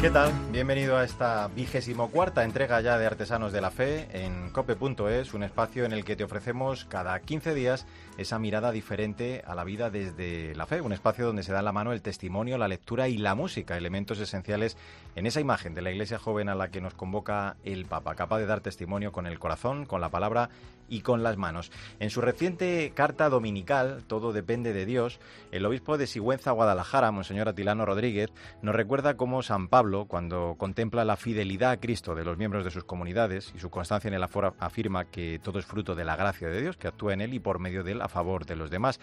¿Qué tal? Bienvenido a esta vigésimo cuarta entrega ya de Artesanos de la Fe en cope.es, un espacio en el que te ofrecemos cada 15 días esa mirada diferente a la vida desde la fe, un espacio donde se da la mano el testimonio, la lectura y la música, elementos esenciales en esa imagen de la iglesia joven a la que nos convoca el Papa, capaz de dar testimonio con el corazón, con la palabra y con las manos. En su reciente carta dominical, Todo depende de Dios, el obispo de Sigüenza, Guadalajara, Monseñor Atilano Rodríguez, nos recuerda cómo San Pablo, cuando contempla la fidelidad a Cristo de los miembros de sus comunidades y su constancia en el aforo, afirma que todo es fruto de la gracia de Dios que actúa en él y por medio de él a favor de los demás.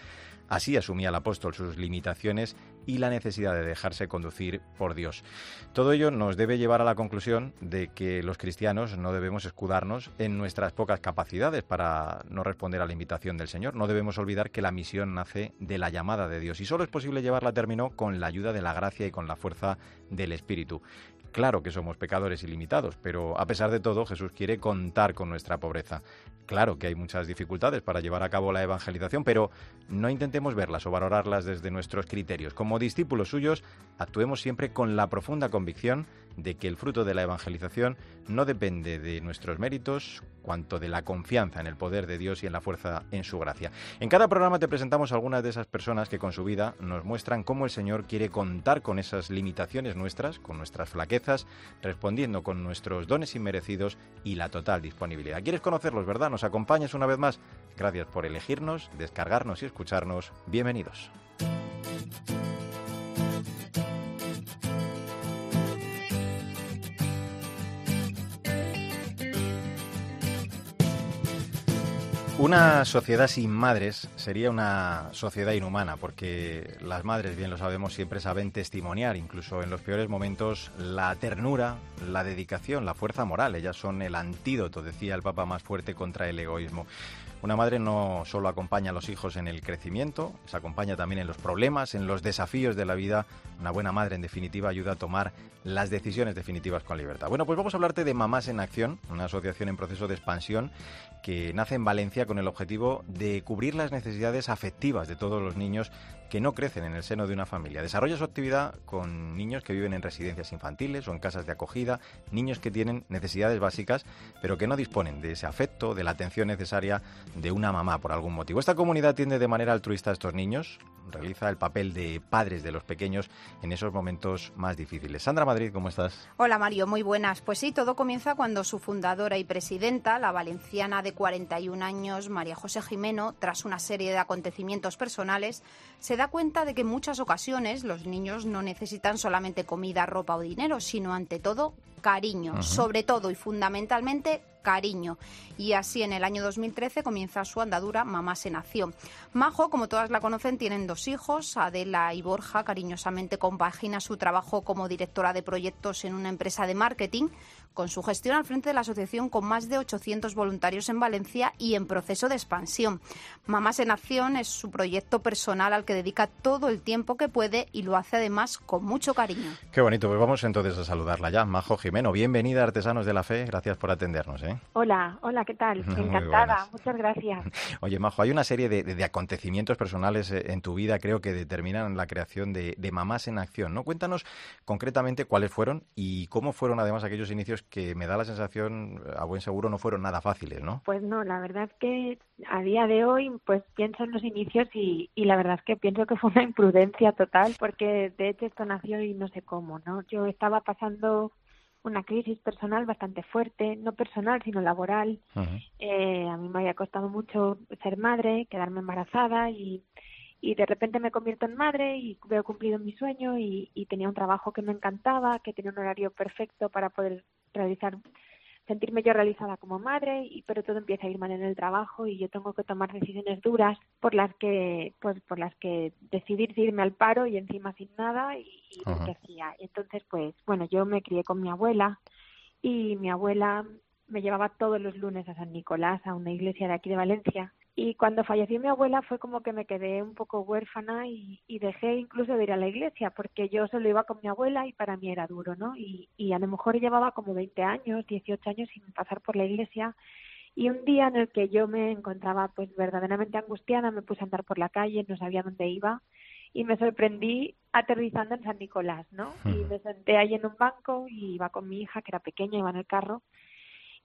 Así asumía el apóstol sus limitaciones y la necesidad de dejarse conducir por Dios. Todo ello nos debe llevar a la conclusión de que los cristianos no debemos escudarnos en nuestras pocas capacidades para no responder a la invitación del Señor. No debemos olvidar que la misión nace de la llamada de Dios y solo es posible llevarla a término con la ayuda de la gracia y con la fuerza del Espíritu. Claro que somos pecadores ilimitados, pero a pesar de todo Jesús quiere contar con nuestra pobreza. Claro que hay muchas dificultades para llevar a cabo la evangelización, pero no intentemos verlas o valorarlas desde nuestros criterios. Como discípulos suyos, actuemos siempre con la profunda convicción de que el fruto de la evangelización no depende de nuestros méritos, cuanto de la confianza en el poder de Dios y en la fuerza en su gracia. En cada programa te presentamos algunas de esas personas que con su vida nos muestran cómo el Señor quiere contar con esas limitaciones nuestras, con nuestras flaquezas, respondiendo con nuestros dones inmerecidos y la total disponibilidad. ¿Quieres conocerlos, verdad? ¿Nos acompañas una vez más? Gracias por elegirnos, descargarnos y escucharnos. Bienvenidos. Una sociedad sin madres sería una sociedad inhumana, porque las madres, bien lo sabemos, siempre saben testimoniar, incluso en los peores momentos, la ternura, la dedicación, la fuerza moral. Ellas son el antídoto, decía el Papa, más fuerte contra el egoísmo. Una madre no solo acompaña a los hijos en el crecimiento, se acompaña también en los problemas, en los desafíos de la vida. Una buena madre, en definitiva, ayuda a tomar las decisiones definitivas con libertad. Bueno, pues vamos a hablarte de Mamás en Acción, una asociación en proceso de expansión que nace en Valencia con el objetivo de cubrir las necesidades afectivas de todos los niños que no crecen en el seno de una familia. Desarrolla su actividad con niños que viven en residencias infantiles o en casas de acogida, niños que tienen necesidades básicas, pero que no disponen de ese afecto, de la atención necesaria de una mamá por algún motivo. Esta comunidad atiende de manera altruista a estos niños, realiza el papel de padres de los pequeños en esos momentos más difíciles. Sandra Madrid, ¿cómo estás? Hola Mario, muy buenas. Pues sí, todo comienza cuando su fundadora y presidenta, la valenciana de 41 años, María José Jimeno, tras una serie de acontecimientos personales, se da cuenta de que en muchas ocasiones los niños no necesitan solamente comida, ropa o dinero, sino ante todo cariño, sobre todo y fundamentalmente cariño. Y así en el año 2013 comienza su andadura Mamás en Acción. Majo, como todas la conocen, tienen dos hijos. Adela y Borja cariñosamente compagina su trabajo como directora de proyectos en una empresa de marketing con su gestión al frente de la asociación con más de 800 voluntarios en Valencia y en proceso de expansión. Mamás en Acción es su proyecto personal al que dedica todo el tiempo que puede y lo hace además con mucho cariño. Qué bonito, pues vamos entonces a saludarla ya. Majo Jimeno, bienvenida a Artesanos de la Fe, gracias por atendernos. ¿eh? Hola, hola, ¿qué tal? Encantada, muchas gracias. Oye, Majo, hay una serie de, acontecimientos personales eh, en tu vida, creo que determinan la creación de, de Mamás en Acción, ¿no? Cuéntanos concretamente cuáles fueron y cómo fueron además aquellos inicios que me da la sensación, a buen seguro, no fueron nada fáciles, ¿no? Pues no, la verdad es que a día de hoy, pues pienso en los inicios y, y la verdad es que pienso que fue una imprudencia total, porque de hecho esto nació y no sé cómo, ¿no? Yo estaba pasando una crisis personal bastante fuerte, no personal, sino laboral. eh, a mí me había costado mucho ser madre, quedarme embarazada y, y de repente me convierto en madre y veo cumplido mi sueño y, y tenía un trabajo que me encantaba, que tenía un horario perfecto para poder realizar sentirme yo realizada como madre y pero todo empieza a ir mal en el trabajo y yo tengo que tomar decisiones duras por las que pues por las que decidir irme al paro y encima sin nada y, y que hacía. Entonces pues bueno yo me crié con mi abuela y mi abuela me llevaba todos los lunes a San Nicolás a una iglesia de aquí de Valencia Y cuando falleció mi abuela fue como que me quedé un poco huérfana y, dejé incluso de ir a la iglesia, porque yo solo iba con mi abuela y para mí era duro, ¿no? Y, y a lo mejor llevaba como 20 años, 18 años sin pasar por la iglesia. Y un día en el que yo me encontraba pues verdaderamente angustiada, me puse a andar por la calle, no sabía dónde iba y me sorprendí aterrizando en San Nicolás, ¿no? Y me senté ahí en un banco y iba con mi hija, que era pequeña, iba en el carro,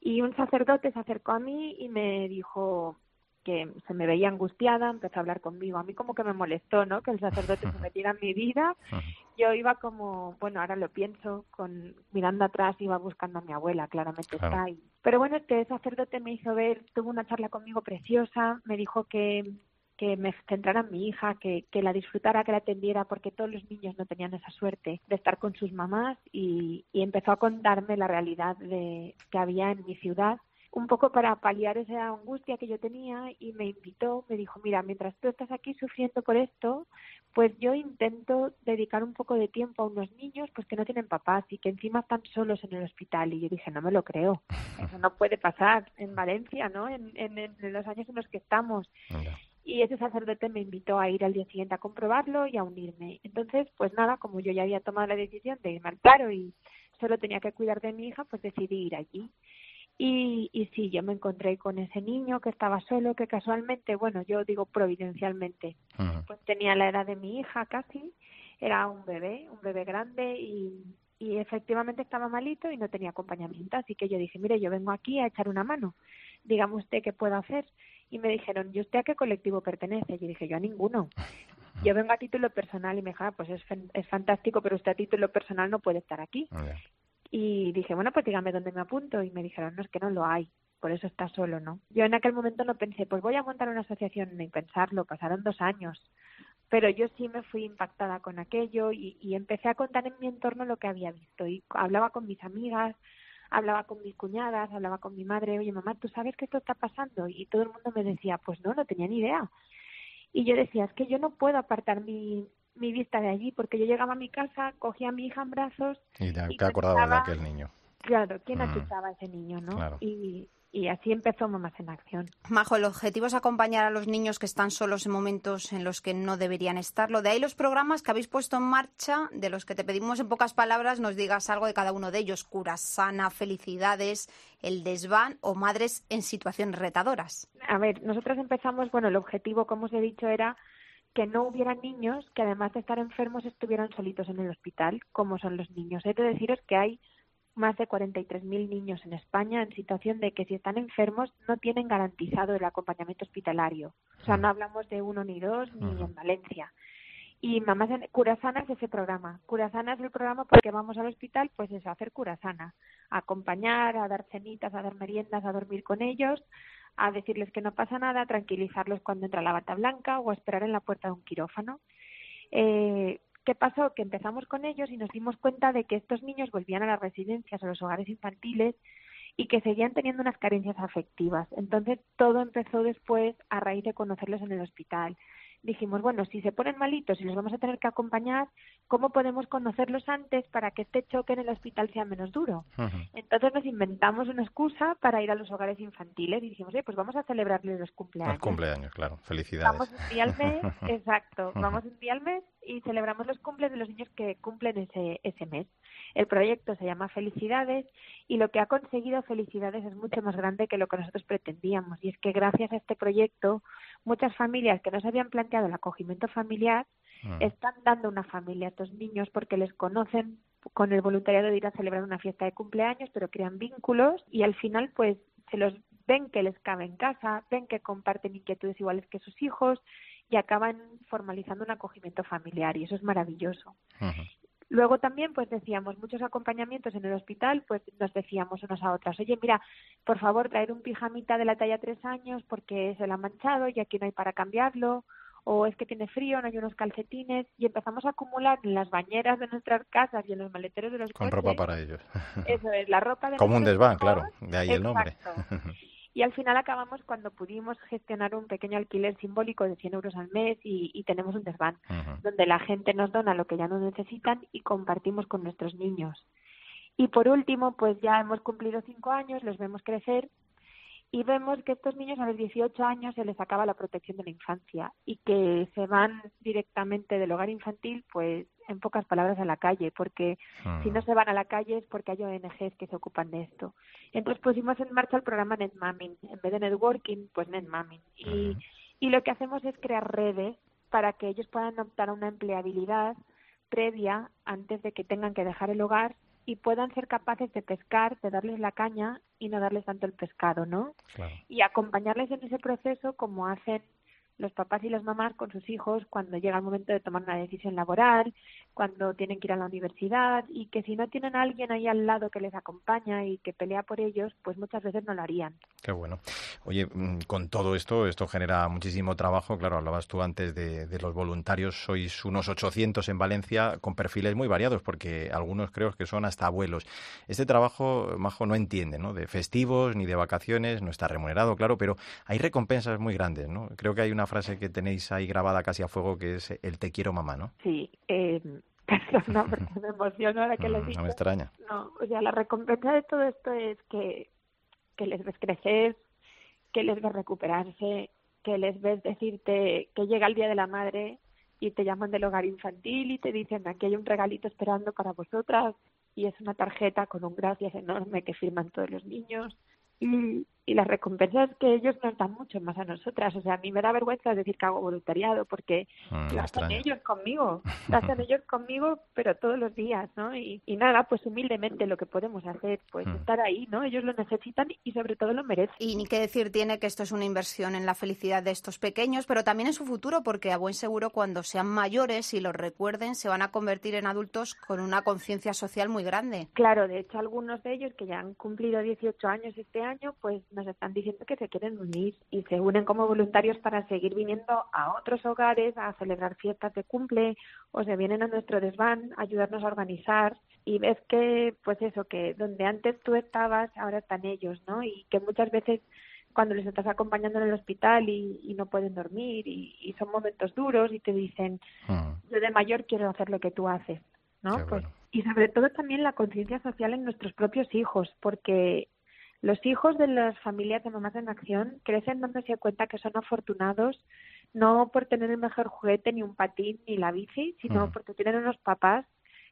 y un sacerdote se acercó a mí y me dijo que se me veía angustiada, empezó a hablar conmigo. A mí como que me molestó, ¿no? Que el sacerdote se metiera en mi vida. Yo iba como, bueno, ahora lo pienso, con mirando atrás iba buscando a mi abuela, claramente está ahí. Pero bueno, este sacerdote me hizo ver, tuvo una charla conmigo preciosa, me dijo que que me centrara en mi hija, que, que la disfrutara, que la atendiera, porque todos los niños no tenían esa suerte de estar con sus mamás y, y empezó a contarme la realidad de, que había en mi ciudad un poco para paliar esa angustia que yo tenía y me invitó, me dijo, mira, mientras tú estás aquí sufriendo por esto, pues yo intento dedicar un poco de tiempo a unos niños pues que no tienen papás y que encima están solos en el hospital. Y yo dije, no me lo creo, eso no puede pasar en Valencia, ¿no? En, en, los años en los que estamos y ese sacerdote me invitó a ir al día siguiente a comprobarlo y a unirme. Entonces, pues nada, como yo ya había tomado la decisión de irme al paro y solo tenía que cuidar de mi hija, pues decidí ir allí. Y, y sí, yo me encontré con ese niño que estaba solo, que casualmente, bueno, yo digo providencialmente, pues tenía la edad de mi hija casi, era un bebé, un bebé grande y, y efectivamente estaba malito y no tenía acompañamiento. Así que yo dije, mire, yo vengo aquí a echar una mano, dígame usted qué puedo hacer y me dijeron, ¿y usted a qué colectivo pertenece? Y yo dije, yo a ninguno. Yo vengo a título personal y me dijo, ah, pues es, es fantástico, pero usted a título personal no puede estar aquí. Y dije, bueno, pues dígame dónde me apunto. Y me dijeron, no, es que no lo hay, por eso está solo, ¿no? Yo en aquel momento no pensé, pues voy a montar una asociación, ni pensarlo, pasaron dos años. Pero yo sí me fui impactada con aquello y, y empecé a contar en mi entorno lo que había visto. Y hablaba con mis amigas, hablaba con mis cuñadas, hablaba con mi madre, oye mamá, ¿tú sabes que esto está pasando? Y todo el mundo me decía, pues no, no tenía ni idea. Y yo decía, es que yo no puedo apartar mi, mi vista de allí, porque yo llegaba a mi casa, cogía a mi hija en brazos. Y te, acordabas de aquel niño. Claro, ¿quién mm. a ese niño, no? Y, y así empezó Mamás en Acción. Majo, el objetivo es acompañar a los niños que están solos en momentos en los que no deberían estarlo. De ahí los programas que habéis puesto en marcha, de los que te pedimos en pocas palabras nos digas algo de cada uno de ellos. Cura sana, felicidades, el desván o madres en situaciones retadoras. A ver, nosotros empezamos, bueno, el objetivo, como os he dicho, era que no hubiera niños que además de estar enfermos estuvieran solitos en el hospital, como son los niños. He de deciros que hay más de 43.000 niños en España en situación de que si están enfermos no tienen garantizado el acompañamiento hospitalario. O sea, no hablamos de uno ni dos ni en Valencia. Y Mamás en Curasana es ese programa. Curasana es el programa porque vamos al hospital, pues es hacer Curasana, a acompañar, a dar cenitas, a dar meriendas, a dormir con ellos, a decirles que no pasa nada, tranquilizarlos cuando entra la bata blanca o a esperar en la puerta de un quirófano. Eh, ¿Qué pasó? Que empezamos con ellos y nos dimos cuenta de que estos niños volvían a las residencias, a los hogares infantiles y que seguían teniendo unas carencias afectivas. Entonces todo empezó después a raíz de conocerlos en el hospital, dijimos, bueno, si se ponen malitos y los vamos a tener que acompañar, ¿cómo podemos conocerlos antes para que este choque en el hospital sea menos duro? Entonces nos inventamos una excusa para ir a los hogares infantiles y dijimos, pues vamos a celebrarles los cumpleaños. Los cumpleaños, claro, felicidades. Vamos un día al mes, exacto, vamos un día al mes y celebramos los cumples de los niños que cumplen ese, ese mes. El proyecto se llama Felicidades y lo que ha conseguido Felicidades es mucho más grande que lo que nosotros pretendíamos. Y es que gracias a este proyecto, muchas familias que no se habían planteado el acogimiento familiar ah. están dando una familia a estos niños porque les conocen con el voluntariado de ir a celebrar una fiesta de cumpleaños, pero crean vínculos y al final pues se los ven que les cabe en casa, ven que comparten inquietudes iguales que sus hijos y acaban formalizando un acogimiento familiar y eso es maravilloso. Luego también, pues decíamos, muchos acompañamientos en el hospital, pues nos decíamos unas a otras, oye, mira, por favor, traer un pijamita de la talla tres años porque se la ha manchado y aquí no hay para cambiarlo, o es que tiene frío, no hay unos calcetines, y empezamos a acumular en las bañeras de nuestras casas y en los maleteros de los Con ropa para ellos. Eso es, la ropa de Como un desván, claro, de ahí el nombre. y al final acabamos cuando pudimos gestionar un pequeño alquiler simbólico de 100 euros al mes y, tenemos un desván donde la gente nos dona lo que ya no necesitan y compartimos con nuestros niños. Y por último, pues ya hemos cumplido cinco años, los vemos crecer y vemos que estos niños a los 18 años se les acaba la protección de la infancia y que se van directamente del hogar infantil, pues en pocas palabras a la calle, porque si no se van a la calle es porque hay ONGs que se ocupan de esto. Entonces pusimos en marcha el programa NetMamming, en vez de networking, pues NetMamming. Y, y lo que hacemos es crear redes para que ellos puedan optar a una empleabilidad previa antes de que tengan que dejar el hogar y puedan ser capaces de pescar, de darles la caña y no darles tanto el pescado, ¿no? Y acompañarles en ese proceso como hacen los papás y las mamás con sus hijos cuando llega el momento de tomar una decisión laboral, cuando tienen que ir a la universidad y que si no tienen a alguien ahí al lado que les acompaña y que pelea por ellos, pues muchas veces no lo harían. Qué bueno. Oye, mm, con todo esto, esto genera muchísimo trabajo. Claro, hablabas tú antes de, los voluntarios. Sois unos 800 en Valencia con perfiles muy variados porque algunos creo que son hasta abuelos. Este trabajo, Majo, no entiende, ¿no? De festivos ni de vacaciones, no está remunerado, claro, pero hay recompensas muy grandes, ¿no? Creo que hay una frase que tenéis ahí grabada casi a fuego que es el te quiero mamá, ¿no? Sí, eh, perdona porque me emociono ahora que lo digo. Mm, no me extraña. No, o sea, la recompensa de todo esto es que, que les ves crecer, que les ves recuperarse, que les ves decirte que llega el Día de la Madre y te llaman del hogar infantil y te dicen aquí hay un regalito esperando para vosotras y es una tarjeta con un gracias enorme que firman todos los niños y, y las recompensas que ellos nos dan mucho más a nosotras. O sea, a mí me da vergüenza decir que hago voluntariado porque mm, lo hacen ellos conmigo, lo hacen ellos conmigo, pero todos los días, ¿no? Y, y nada, pues humildemente lo que podemos hacer, pues mm. estar ahí, ¿no? Ellos lo necesitan y sobre todo lo merecen. Y ni qué decir tiene que esto es una inversión en la felicidad de estos pequeños, pero también en su futuro, porque a buen seguro cuando sean mayores y los recuerden, se van a convertir en adultos con una conciencia social muy grande. Claro, de hecho algunos de ellos que ya han cumplido 18 años este año, pues nos están diciendo que se quieren unir y se unen como voluntarios para seguir viniendo a otros hogares a celebrar fiestas de cumple o se vienen a nuestro desván a ayudarnos a organizar y ves que, pues eso, que donde antes tú estabas, ahora están ellos, ¿no? Y que muchas veces cuando les estás acompañando en el hospital y, no pueden dormir y, son momentos duros y te dicen, mm. yo de mayor quiero hacer lo que tú haces, ¿no? Pues, y sobre todo también la conciencia social en nuestros propios hijos, porque los hijos de las familias de mamás en acción crecen dándose cuenta que son afortunados no por tener el mejor juguete, ni un patín, ni la bici, sino porque tienen unos papás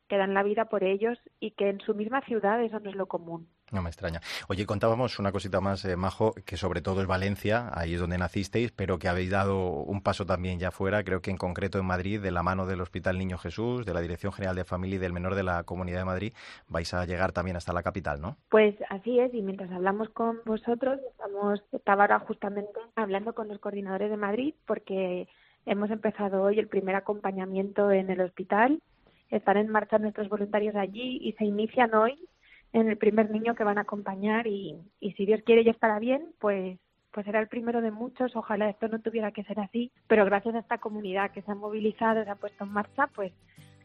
que dan la vida por ellos y que en su misma ciudad eso no es lo común. No me extraña. Oye, contábamos una cosita más, eh, Majo, que sobre todo es Valencia, ahí es donde nacisteis, pero que habéis dado un paso también ya fuera, creo que en concreto en Madrid, de la mano del Hospital Niño Jesús, de la Dirección General de Familia y del Menor de la Comunidad de Madrid, vais a llegar también hasta la capital, ¿no? Pues así es, y mientras hablamos con vosotros, estamos, estaba ahora justamente hablando con los coordinadores de Madrid, porque hemos empezado hoy el primer acompañamiento en el hospital están en marcha nuestros voluntarios allí y se inician hoy en el primer niño que van a acompañar y, y si Dios quiere y estará bien, pues pues será el primero de muchos. Ojalá esto no tuviera que ser así, pero gracias a esta comunidad que se ha movilizado, se ha puesto en marcha, pues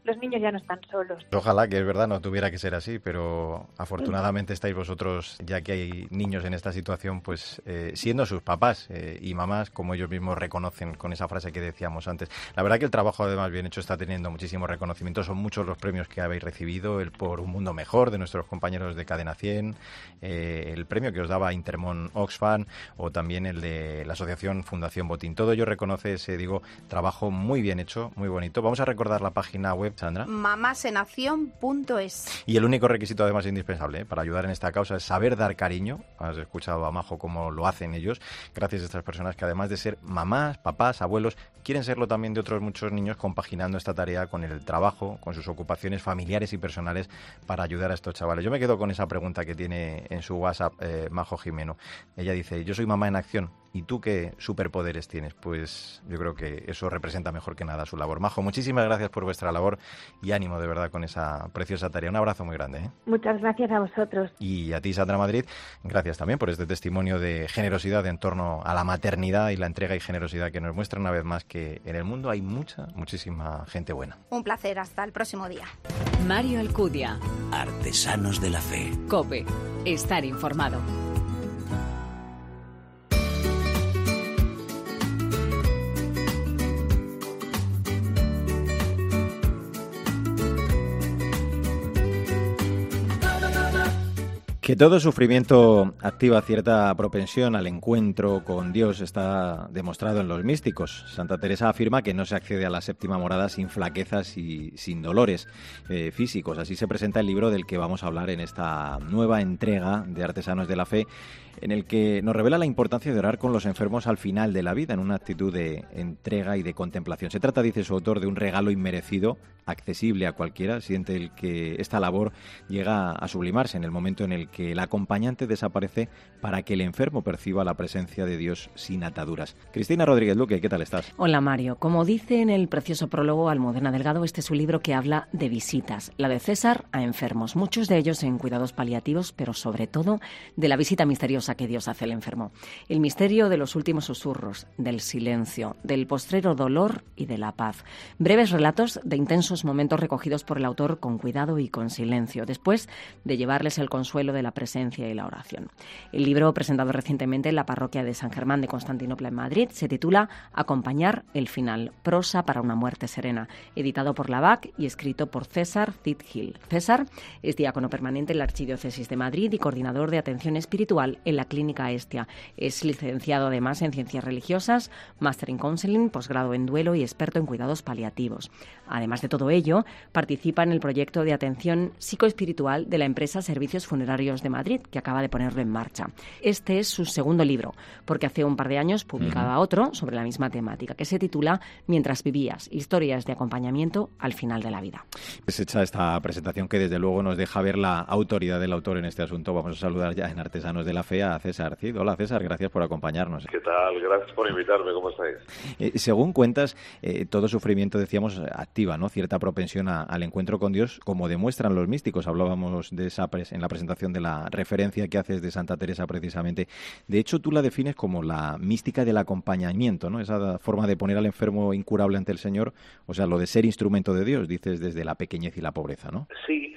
los niños ya no están solos. Ojalá que es verdad no tuviera que ser así, pero afortunadamente estáis vosotros, ya que hay niños en esta situación, pues eh, siendo sus papás eh, y mamás, como ellos mismos reconocen con esa frase que decíamos antes. La verdad que el trabajo además bien hecho está teniendo muchísimo reconocimiento, son muchos los premios que habéis recibido, el por un mundo mejor de nuestros compañeros de Cadena 100, eh, el premio que os daba Intermon Oxfam o también el de la asociación Fundación Botín. Todo ello reconoce ese, digo, trabajo muy bien hecho, muy bonito. Vamos a recordar la página web Sandra? Mamasenación.es. Y el único requisito, además, indispensable ¿eh? para ayudar en esta causa es saber dar cariño. Has escuchado a Majo cómo lo hacen ellos, gracias a estas personas que, además de ser mamás, papás, abuelos, quieren serlo también de otros muchos niños, compaginando esta tarea con el trabajo, con sus ocupaciones familiares y personales para ayudar a estos chavales. Yo me quedo con esa pregunta que tiene en su WhatsApp eh, Majo Jimeno. Ella dice: Yo soy mamá en acción ¿Y tú qué superpoderes tienes? Pues yo creo que eso representa mejor que nada su labor. Majo, muchísimas gracias por vuestra labor y ánimo de verdad con esa preciosa tarea. Un abrazo muy grande. ¿eh? Muchas gracias a vosotros. Y a ti, Sandra Madrid, gracias también por este testimonio de generosidad en torno a la maternidad y la entrega y generosidad que nos muestra una vez más que en el mundo hay mucha, muchísima gente buena. Un placer, hasta el próximo día. Mario Alcudia. Artesanos de la Fe. Cope. Estar informado. Que todo sufrimiento activa cierta propensión al encuentro con Dios está demostrado en los místicos. Santa Teresa afirma que no se accede a la séptima morada sin flaquezas y sin dolores eh, físicos. Así se presenta el libro del que vamos a hablar en esta nueva entrega de Artesanos de la Fe, en el que nos revela la importancia de orar con los enfermos al final de la vida, en una actitud de entrega y de contemplación. Se trata, dice su autor, de un regalo inmerecido, accesible a cualquiera, siente el que esta labor llega a sublimarse en el momento en el que el acompañante desaparece para que el enfermo perciba la presencia de Dios sin ataduras. Cristina Rodríguez Luque, ¿qué tal estás? Hola Mario. Como dice en el precioso prólogo Almudena Delgado, este es un libro que habla de visitas, la de César a enfermos, muchos de ellos en cuidados paliativos, pero sobre todo de la visita misteriosa que Dios hace al enfermo. El misterio de los últimos susurros, del silencio, del postrero dolor y de la paz. Breves relatos de intensos momentos recogidos por el autor con cuidado y con silencio, después de llevarles el consuelo de la presencia y la oración. El libro, presentado recientemente en la parroquia de San Germán de Constantinopla en Madrid, se titula Acompañar el final, prosa para una muerte serena, editado por la BAC y escrito por César Cid Gil. César es diácono permanente en la Archidiócesis de Madrid y coordinador de atención espiritual en la Clínica Estia. Es licenciado además en ciencias religiosas, máster en counseling, posgrado en duelo y experto en cuidados paliativos. Además de todo ello, participa en el proyecto de atención psicoespiritual de la empresa Servicios Funerarios de Madrid, que acaba de ponerlo en marcha. Este es su segundo libro, porque hace un par de años publicaba otro sobre la misma temática, que se titula Mientras vivías, historias de acompañamiento al final de la vida. Es hecha esta presentación que desde luego nos deja ver la autoridad del autor en este asunto. Vamos a saludar ya en Artesanos de la Fe a César Cid. Hola César, gracias por acompañarnos. ¿Qué tal? Gracias por invitarme. ¿Cómo estáis? Eh, según cuentas, eh, todo sufrimiento, decíamos, activa ¿no? cierta propensión al encuentro con Dios, como demuestran los místicos. Hablábamos de esa en la presentación de la referencia que haces de Santa Teresa precisamente. De hecho, tú la defines como la mística del acompañamiento, ¿no? Esa forma de poner al enfermo incurable ante el Señor, o sea, lo de ser instrumento de Dios, dices desde la pequeñez y la pobreza, ¿no? Sí,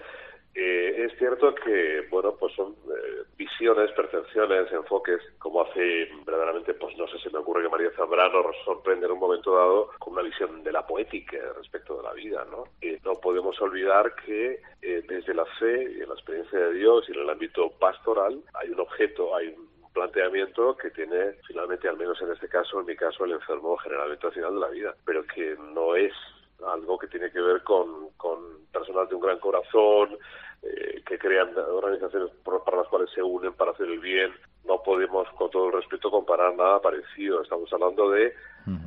eh, es cierto que, bueno, pues son eh, visiones, percepciones, enfoques, como hace verdaderamente, pues no sé, si me ocurre que María Zambrano nos sorprende en un momento dado con una visión de la poética respecto de la vida, ¿no? Y no podemos olvidar que eh, desde la fe y en la experiencia de Dios y en el ámbito pastoral hay un objeto, hay un planteamiento que tiene finalmente, al menos en este caso, en mi caso, el enfermo generalmente al final de la vida, pero que no es algo que tiene que ver con, con personas de un gran corazón, eh, que crean organizaciones para las cuales se unen para hacer el bien. No podemos, con todo el respeto, comparar nada parecido. Estamos hablando de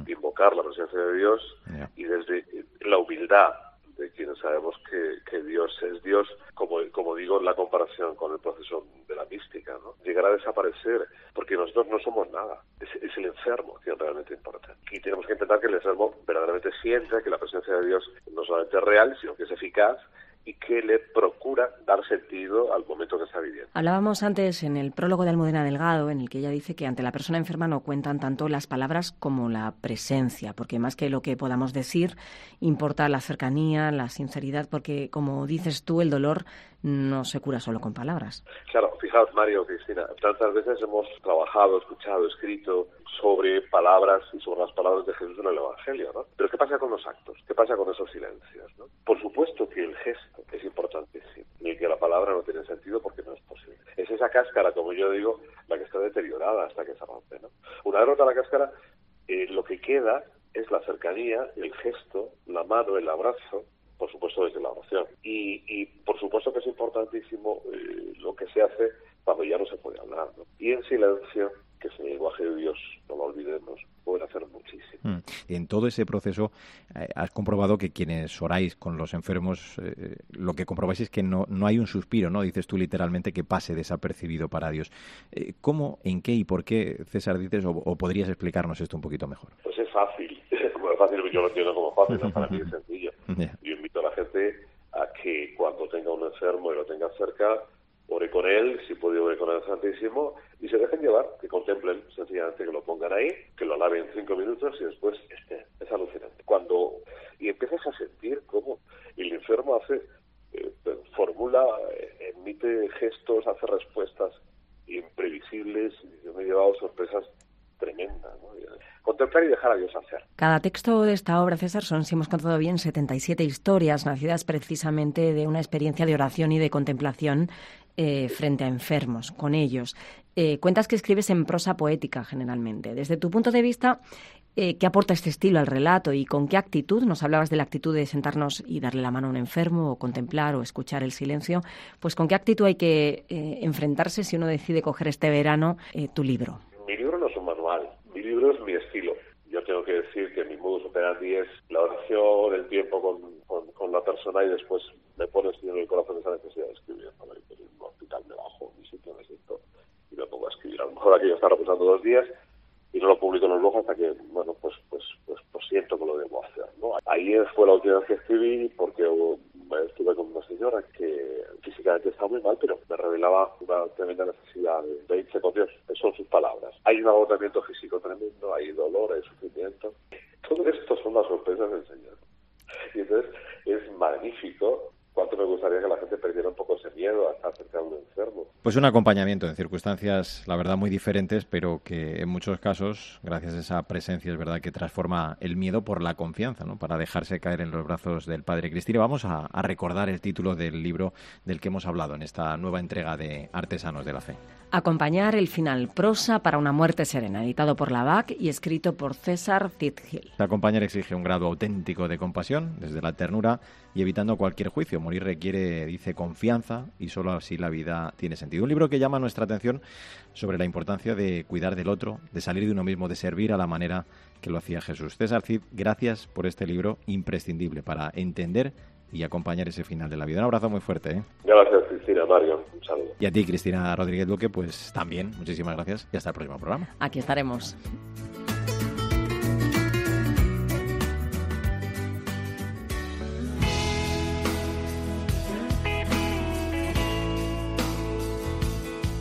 invocar la presencia de Dios y desde la humildad de quienes sabemos que, Dios es Dios, como, como digo, en la comparación con el proceso de la mística, ¿no? Llegará a desaparecer, porque nosotros no somos nada, es, es, el enfermo quien realmente importa. Y tenemos que intentar que el enfermo verdaderamente sienta que la presencia de Dios no solamente es real, sino que es eficaz y que le procura dar sentido al momento que está viviendo. Hablábamos antes en el prólogo de Almudena Delgado, en el que ella dice que ante la persona enferma no cuentan tanto las palabras como la presencia, porque más que lo que podamos decir, importa la cercanía, la sinceridad, porque como dices tú, el dolor no se cura solo con palabras. Claro, fijaos Mario, Cristina, tantas veces hemos trabajado, escuchado, escrito sobre palabras y sobre las palabras de Jesús en el Evangelio, ¿no? Pero ¿qué pasa con los actos? ¿Qué pasa con esos silencios? ¿no? Por supuesto que el gesto es importantísimo y que la palabra no tiene sentido porque no es posible. Es esa cáscara, como yo digo, la que está deteriorada hasta que se rompe, ¿no? Una vez rota la cáscara, eh, lo que queda es la cercanía, el gesto, la mano, el abrazo, por supuesto desde la oración. Y, y por supuesto que es importantísimo eh, lo que se hace cuando ya no se puede hablar. ¿no? Y en silencio, que es el lenguaje de Dios, no lo olvidemos, pueden hacer muchísimo. Mm. En todo ese proceso eh, has comprobado que quienes oráis con los enfermos, eh, lo que comprobáis es que no, no hay un suspiro, ¿no? Dices tú literalmente que pase desapercibido para Dios. Eh, ¿Cómo, en qué y por qué, César, dices, o, o, podrías explicarnos esto un poquito mejor? Pues es fácil. Bueno, es fácil, yo lo entiendo como fácil, ¿no? para mí es sencillo. Yeah. Yo invito a la gente a que cuando tenga un enfermo y lo tenga cerca, ore con él, si puede ore con el Santísimo, y se dejen llevar, que contemplen sencillamente que lo pongan ahí, que lo laven cinco minutos y después este, es alucinante. Cuando y empiezas a sentir cómo el enfermo hace, eh, formula, eh, emite gestos, hace respuestas imprevisibles, yo me he llevado sorpresas tremendas. ¿no? contemplar y dejar a Dios hacer. Cada texto de esta obra, César, son, si hemos contado bien, 77 historias nacidas precisamente de una experiencia de oración y de contemplación eh, frente a enfermos, con ellos. Eh, cuentas que escribes en prosa poética generalmente. Desde tu punto de vista, eh, ¿qué aporta este estilo al relato y con qué actitud? Nos hablabas de la actitud de sentarnos y darle la mano a un enfermo o contemplar o escuchar el silencio. Pues ¿con qué actitud hay que enfrentarse si uno decide coger este verano tu libro? Mi libro no es un manual, mi libro es mi estilo. Yo tengo que decir que mi modus operandi es la oración, el tiempo con, con, la persona y después me pones en el corazón esa necesidad de escribir. ¿no? En un hospital me bajo, mi sitio me siento y me pongo a escribir. A lo mejor aquí yo estaba reposando dos días y no lo publico en los blog hasta que, bueno, pues, pues, pues, pues siento que lo debo hacer, ¿no? Ahí fue la última vez que escribí porque estuve con una señora que físicamente estaba muy mal, pero me revelaba una tremenda necesidad de, irse con Dios. Son sus palabras. Hay un agotamiento físico tremendo, hay dolor, hay sufrimiento. Todo esto son las sorpresas del Señor. Y entonces es magnífico cuánto me gustaría que la gente perdiera un poco ese miedo a estar cerca de un enfermo. Pues un acompañamiento en circunstancias, la verdad, muy diferentes, pero que en muchos casos, gracias a esa presencia, es verdad que transforma el miedo por la confianza, ¿no? Para dejarse caer en los brazos del Padre Cristina. Vamos a, a recordar el título del libro del que hemos hablado en esta nueva entrega de Artesanos de la Fe. Acompañar el final prosa para una muerte serena, editado por la BAC y escrito por César Zitgil. Acompañar exige un grado auténtico de compasión, desde la ternura y evitando cualquier juicio. Morir requiere, dice, confianza y solo así la vida tiene sentido. Un libro que llama nuestra atención sobre la importancia de cuidar del otro, de salir de uno mismo, de servir a la manera que lo hacía Jesús. César Cid, gracias por este libro imprescindible para entender y acompañar ese final de la vida. Un abrazo muy fuerte. ¿eh? Gracias, Cristina, Mario. Un saludo. Y a ti, Cristina Rodríguez Duque, pues también, muchísimas gracias y hasta el próximo programa. Aquí estaremos.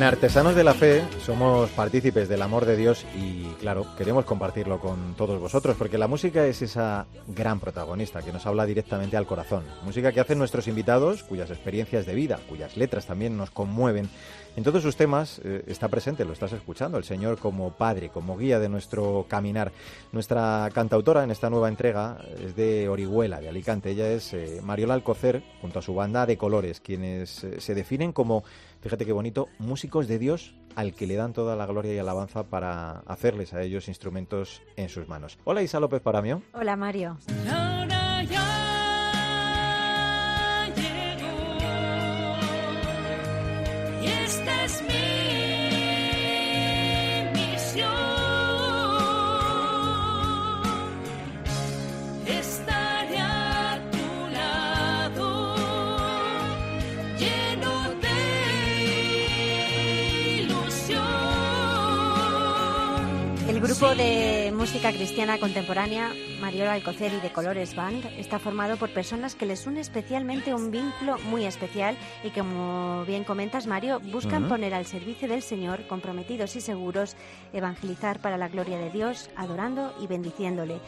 En Artesanos de la Fe somos partícipes del amor de Dios y, claro, queremos compartirlo con todos vosotros, porque la música es esa gran protagonista que nos habla directamente al corazón. Música que hacen nuestros invitados, cuyas experiencias de vida, cuyas letras también nos conmueven. En todos sus temas eh, está presente, lo estás escuchando, el Señor como Padre, como guía de nuestro caminar. Nuestra cantautora en esta nueva entrega es de Orihuela, de Alicante. Ella es eh, Mariola Alcocer, junto a su banda de colores, quienes eh, se definen como Fíjate qué bonito, músicos de Dios al que le dan toda la gloria y alabanza para hacerles a ellos instrumentos en sus manos. Hola Isa López Paramio. Hola Mario. Grupo de música cristiana contemporánea, Mariola Alcocer y de Colores Band, está formado por personas que les une especialmente un vínculo muy especial y que, como bien comentas, Mario, buscan poner al servicio del Señor, comprometidos y seguros, evangelizar para la gloria de Dios, adorando y bendiciéndole.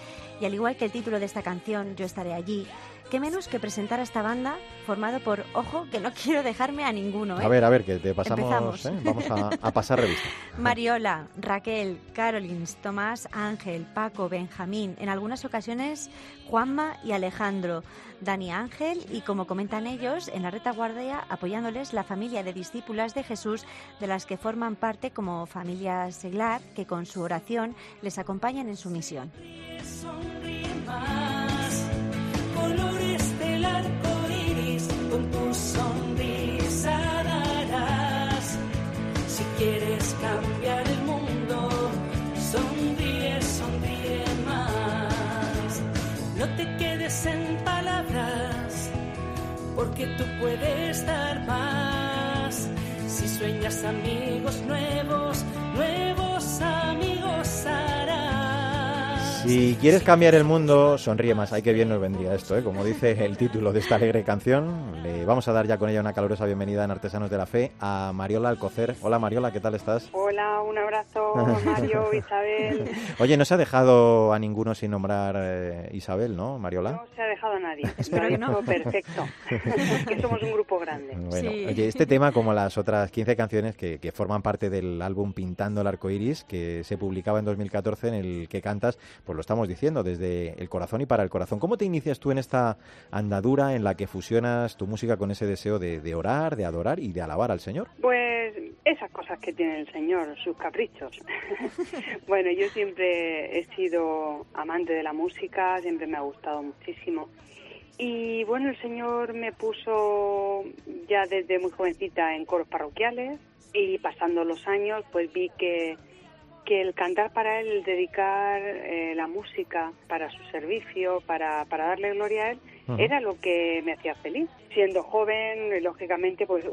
Y al igual que el título de esta canción, Yo estaré allí, qué menos que presentar a esta banda formado por, ojo, que no quiero dejarme a ninguno. A ¿eh? ver, a ver, que te pasamos, ¿eh? vamos a, pasar revista. Mariola, Raquel, Carolins, Tomás, Ángel, Paco, Benjamín, en algunas ocasiones Juanma y Alejandro, Dani Ángel y como comentan ellos, en la retaguardia apoyándoles la familia de discípulas de Jesús de las que forman parte como familia seglar que con su oración les acompañan en su misión colores porque tú puedes dar más. Si sueñas amigos nuevos, nuevos amigos. Si quieres cambiar el mundo, sonríe más. Ay, qué bien nos vendría esto, ¿eh? Como dice el título de esta alegre canción. Le vamos a dar ya con ella una calurosa bienvenida en Artesanos de la Fe a Mariola Alcocer. Hola Mariola, ¿qué tal estás? Hola, un abrazo Mario, Isabel. Oye, no se ha dejado a ninguno sin nombrar eh, Isabel, ¿no, Mariola? No se ha dejado a nadie. Espero que no. Perfecto. que somos un grupo grande. Bueno, oye, este tema, como las otras 15 canciones que, que forman parte del álbum Pintando el Arco Iris, que se publicaba en 2014, en el que cantas, pues lo estamos diciendo, desde el corazón y para el corazón. ¿Cómo te inicias tú en esta andadura en la que fusionas tu música con ese deseo de, orar, de adorar y de alabar al Señor? Pues esas cosas que tiene el Señor, sus caprichos. bueno, yo siempre he sido amante de la música, siempre me ha gustado muchísimo. Y bueno, el Señor me puso ya desde muy jovencita en coros parroquiales y pasando los años pues vi que que el cantar para él, el dedicar eh, la música para su servicio, para, para darle gloria a él, era lo que me hacía feliz. Siendo joven, lógicamente, pues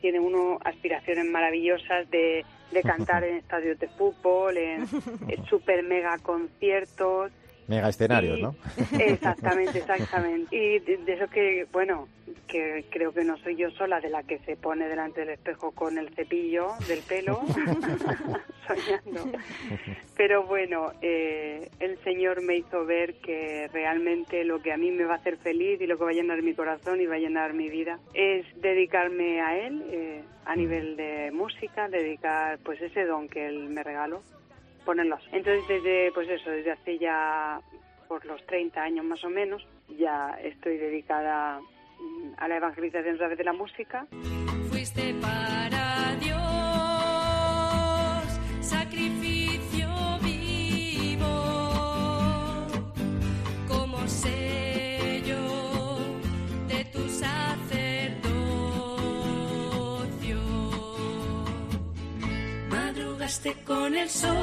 tiene uno aspiraciones maravillosas de, de cantar en estadios de fútbol, en, en super mega conciertos, Mega escenarios, ¿no? Exactamente, exactamente. Y de, eso que, bueno, que creo que no soy yo sola de la que se pone delante del espejo con el cepillo del pelo, soñando. Pero bueno, eh, el Señor me hizo ver que realmente lo que a mí me va a hacer feliz y lo que va a llenar mi corazón y va a llenar mi vida es dedicarme a Él eh, a nivel de música, dedicar pues ese don que Él me regaló ponerlos. Entonces, desde, pues eso, desde hace ya por los 30 años más o menos, ya estoy dedicada mm, a la evangelización a través de la música. Madrugaste con el sol.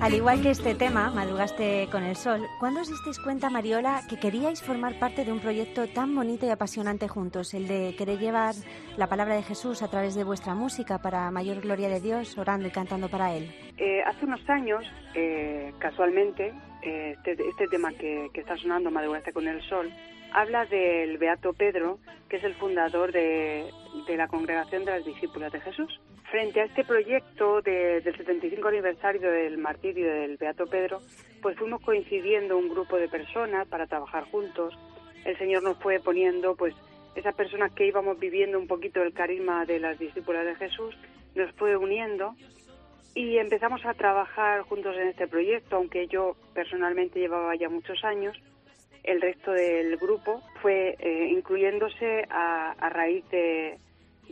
Al igual que este tema, Madrugaste con el Sol, ¿cuándo os disteis cuenta, Mariola, que queríais formar parte de un proyecto tan bonito y apasionante juntos, el de querer llevar la palabra de Jesús a través de vuestra música para mayor gloria de Dios, orando y cantando para Él? Eh, hace unos años, eh, casualmente, eh, este, este, tema que, que está sonando, Madrugaste con el Sol, habla del Beato Pedro, que es el fundador de, de la Congregación de las Discípulas de Jesús. Frente a este proyecto del 75 aniversario del martirio del Beato Pedro, pues fuimos coincidiendo un grupo de personas para trabajar juntos. El Señor nos fue poniendo, pues, esas personas que íbamos viviendo un poquito el carisma de las discípulas de Jesús, nos fue uniendo y empezamos a trabajar juntos en este proyecto, aunque yo personalmente llevaba ya muchos años. El resto del grupo fue eh, incluyéndose a raíz de,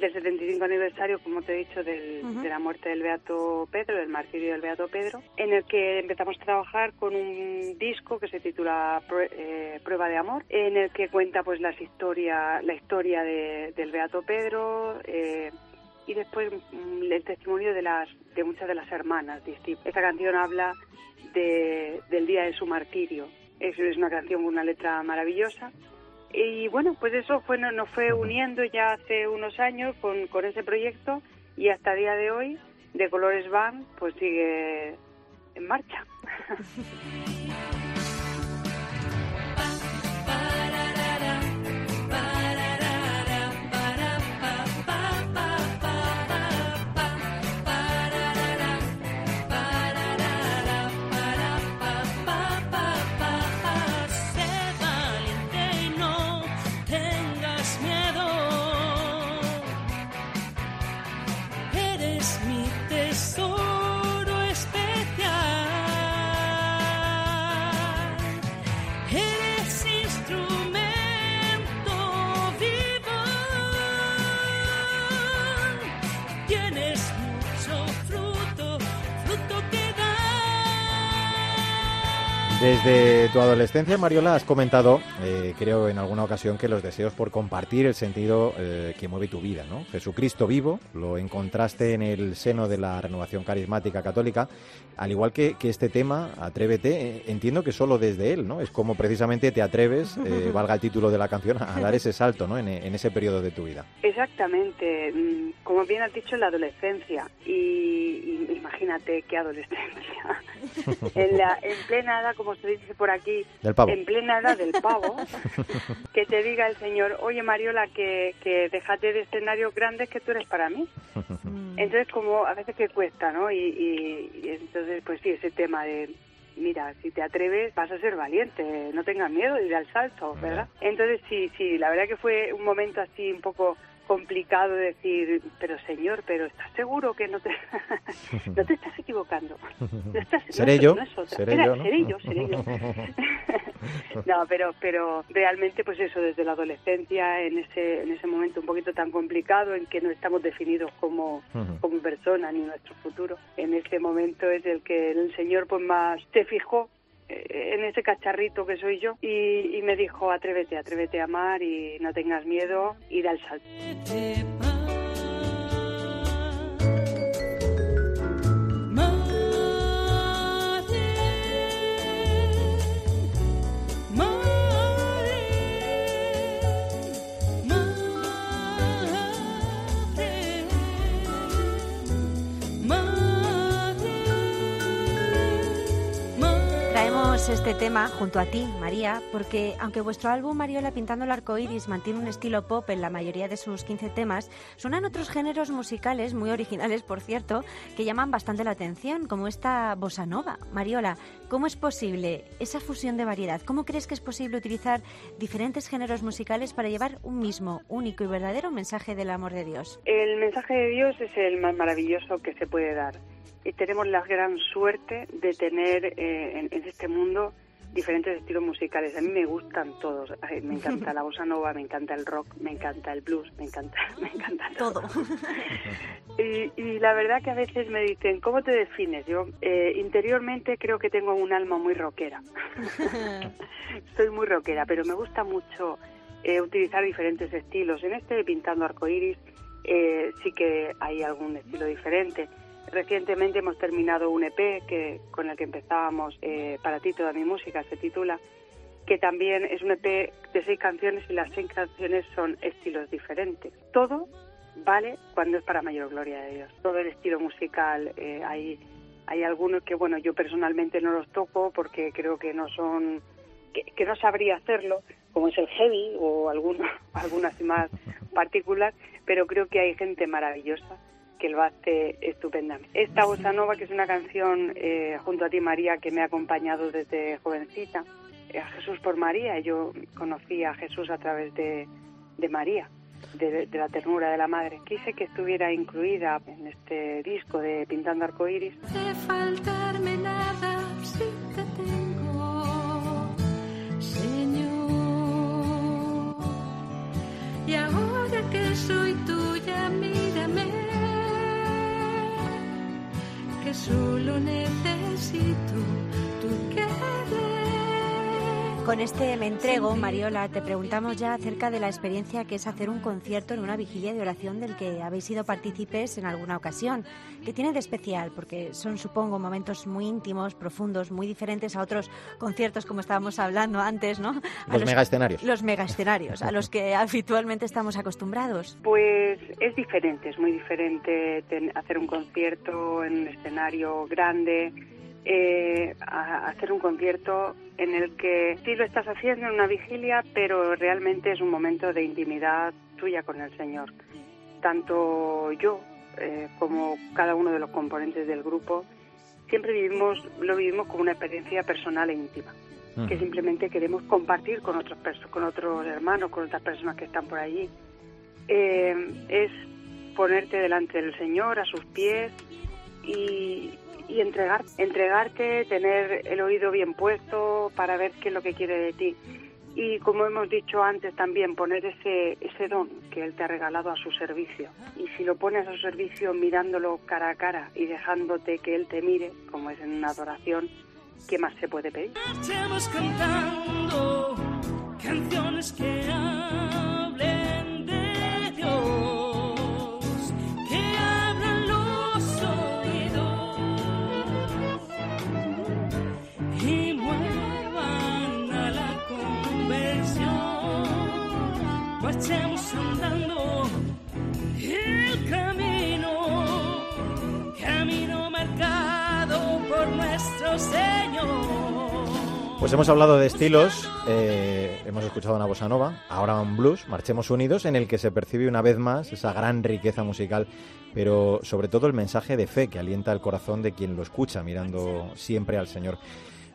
del 75 aniversario, como te he dicho, de la muerte del Beato Pedro, del martirio del Beato Pedro, en el que empezamos a trabajar con un disco que se titula eh, Prueba de Amor, en el que cuenta pues las historia, la historia del Beato Pedro eh, y después mm, el testimonio de las de muchas de las hermanas. Esta canción habla de, del día de su martirio. Es, una canción con una letra maravillosa y bueno, pues eso fue, nos fue uniendo ya hace unos años con, con ese proyecto y hasta el día de hoy, de Colores Van, pues sigue en marcha. miss me. Desde tu adolescencia, Mariola, has comentado, eh, creo en alguna ocasión, que los deseos por compartir el sentido eh, que mueve tu vida, ¿no? Jesucristo vivo, lo encontraste en el seno de la renovación carismática católica, al igual que, este tema, Atrévete, eh, entiendo que solo desde él, ¿no? Es como precisamente te atreves, valga el título de la canción, a dar ese salto, ¿no? En, ese periodo de tu vida. Exactamente, mm, como bien has dicho, en la adolescencia, y, imagínate qué adolescencia. en, la, en plena edad, como se dice por aquí, en plena edad del pavo, que te diga el señor, oye Mariola, que, que déjate de escenarios grandes que tú eres para mí. Entonces, como a veces que cuesta, ¿no? Y, y- y entonces, pues sí, ese tema de, mira, si te atreves, vas a ser valiente, no tengas miedo y da el salto, ¿verdad? Entonces, sí, sí, la verdad que fue un momento así un poco complicado de decir, pero señor, pero ¿estás seguro que no te, no te estás equivocando? No estás- Seré yo, no es otra. seré Era- yo, ¿no? seré yo, seré yo. No, pero pero realmente pues eso desde la adolescencia en ese en ese momento un poquito tan complicado en que no estamos definidos como como persona ni nuestro futuro. En este momento es el que el Señor pues más se fijó en ese cacharrito que soy yo y, y me dijo atrévete, atrévete a amar y no tengas miedo y da el salto. Este tema junto a ti, María, porque aunque vuestro álbum Mariola Pintando el Arco Iris mantiene un estilo pop en la mayoría de sus 15 temas, suenan otros géneros musicales, muy originales por cierto, que llaman bastante la atención, como esta bossa nova. Mariola, ¿cómo es posible esa fusión de variedad? ¿Cómo crees que es posible utilizar diferentes géneros musicales para llevar un mismo, único y verdadero mensaje del amor de Dios? El mensaje de Dios es el más maravilloso que se puede dar. Y tenemos la gran suerte de tener eh, en, en este mundo diferentes estilos musicales. A mí me gustan todos. Ay, Me encanta la bossa nova, me encanta el rock, me encanta el blues, me encanta, me encanta todo. Y, y la verdad que a veces me dicen, ¿cómo te defines? Yo eh, interiormente creo que tengo un alma muy rockera. Soy muy rockera, pero me gusta mucho eh, utilizar diferentes estilos. En este de Pintando Arcoiris eh, sí que hay algún estilo diferente. Recientemente hemos terminado un EP que, con el que empezábamos eh, Para ti toda mi música, se titula, que también es un EP de seis canciones y las seis canciones son estilos diferentes. Todo vale cuando es para mayor gloria de Dios. Todo el estilo musical, eh, hay, hay algunos que, bueno, yo personalmente no los toco porque creo que no son, que, no sabría hacerlo, como es el heavy o alguno, así más particular, pero creo que hay gente maravillosa que lo hace estupendamente. Esta bossa nova, que es una canción eh, junto a ti, María, que me ha acompañado desde jovencita, eh, a Jesús por María. Yo conocí a Jesús a través de, de María, de, de la ternura de la madre. Quise que estuviera incluida en este disco de Pintando Arcoíris. hace faltarme solo necesito tu querer. Con este Me Entrego, Mariola, te preguntamos ya acerca de la experiencia que es hacer un concierto en una vigilia de oración del que habéis sido partícipes en alguna ocasión. ¿Qué tiene de especial? Porque son, supongo, momentos muy íntimos, profundos, muy diferentes a otros conciertos, como estábamos hablando antes, ¿no? A Los megaescenarios. Los megaescenarios, a los que habitualmente estamos acostumbrados. Pues es diferente, es muy diferente ten- hacer un concierto en un escenario grande, eh, a- hacer un concierto en el que sí lo estás haciendo en una vigilia, pero realmente es un momento de intimidad tuya con el Señor. Tanto yo eh, como cada uno de los componentes del grupo siempre vivimos, lo vivimos como una experiencia personal e íntima que simplemente queremos compartir con otros con otros hermanos, con otras personas que están por allí. Eh, es ponerte delante del Señor, a sus pies y, y entregar, entregarte, tener el oído bien puesto para ver qué es lo que quiere de ti. Y como hemos dicho antes también, poner ese, ese don que Él te ha regalado a su servicio. Y si lo pones a su servicio mirándolo cara a cara y dejándote que Él te mire, como es en una adoración, ¿qué más se puede pedir? Marchemos cantando canciones que hablen Andando el camino, camino marcado. nuestro Señor. Pues hemos hablado de estilos, eh, hemos escuchado una bossa nova, ahora un blues, Marchemos Unidos, en el que se percibe una vez más esa gran riqueza musical, pero sobre todo el mensaje de fe que alienta el corazón de quien lo escucha, mirando siempre al Señor.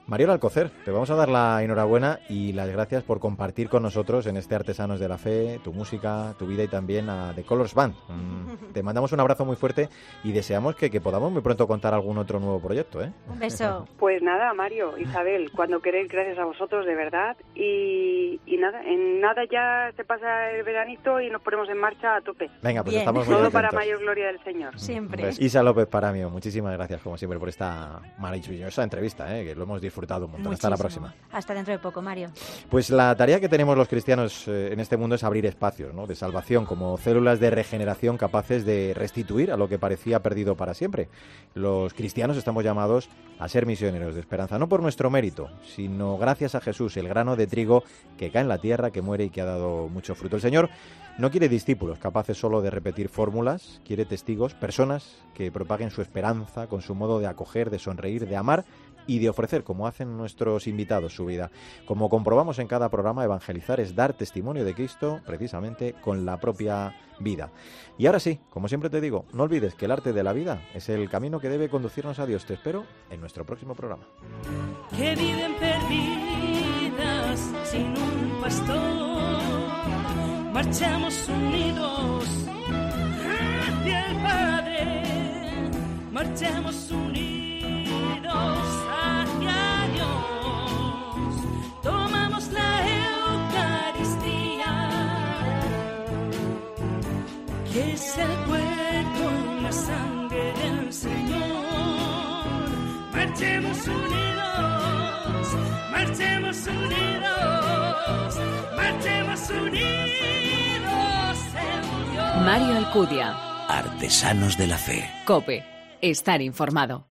Mariola Alcocer, te vamos a dar la enhorabuena y las gracias por compartir con nosotros en este Artesanos de la Fe tu música, tu vida y también a The Colors Band. Mm, te mandamos un abrazo muy fuerte y deseamos que, que podamos muy pronto contar algún otro nuevo proyecto. ¿eh? Un beso. Pues nada, Mario, Isabel, cuando queréis, gracias a vosotros, de verdad. Y, y nada, en nada ya se pasa el veranito y nos ponemos en marcha a tope. Venga, pues Bien. estamos muy Todo para mayor gloria del Señor. Siempre. Pues Isa López Paramio, muchísimas gracias como siempre por esta maravillosa entrevista, ¿eh? que lo hemos disfrutado un montón. Hasta la próxima. Hasta dentro de poco, Mario. Pues la tarea que tenemos los cristianos eh, en este mundo es abrir espacios ¿no? de salvación, como células de regeneración capaces de restituir a lo que parecía perdido para siempre. Los cristianos estamos llamados a ser misioneros de esperanza, no por nuestro mérito, sino gracias a Jesús, el grano de trigo que cae en la tierra, que muere y que ha dado mucho fruto. El Señor no quiere discípulos capaces solo de repetir fórmulas, quiere testigos, personas que propaguen su esperanza con su modo de acoger, de sonreír, de amar y de ofrecer, como hacen nuestros invitados, su vida. Como comprobamos en cada programa, evangelizar es dar testimonio de Cristo precisamente con la propia vida. Y ahora sí, como siempre te digo, no olvides que el arte de la vida es el camino que debe conducirnos a Dios. Te espero en nuestro próximo programa. que viven perdidas sin un pastor. Marchamos unidos hacia el Padre, marchamos unidos es el cuerpo y la sangre del Señor. Marchemos unidos, marchemos unidos, marchemos unidos en Dios. Mario Alcudia. Artesanos de la Fe. Cope. Estar informado.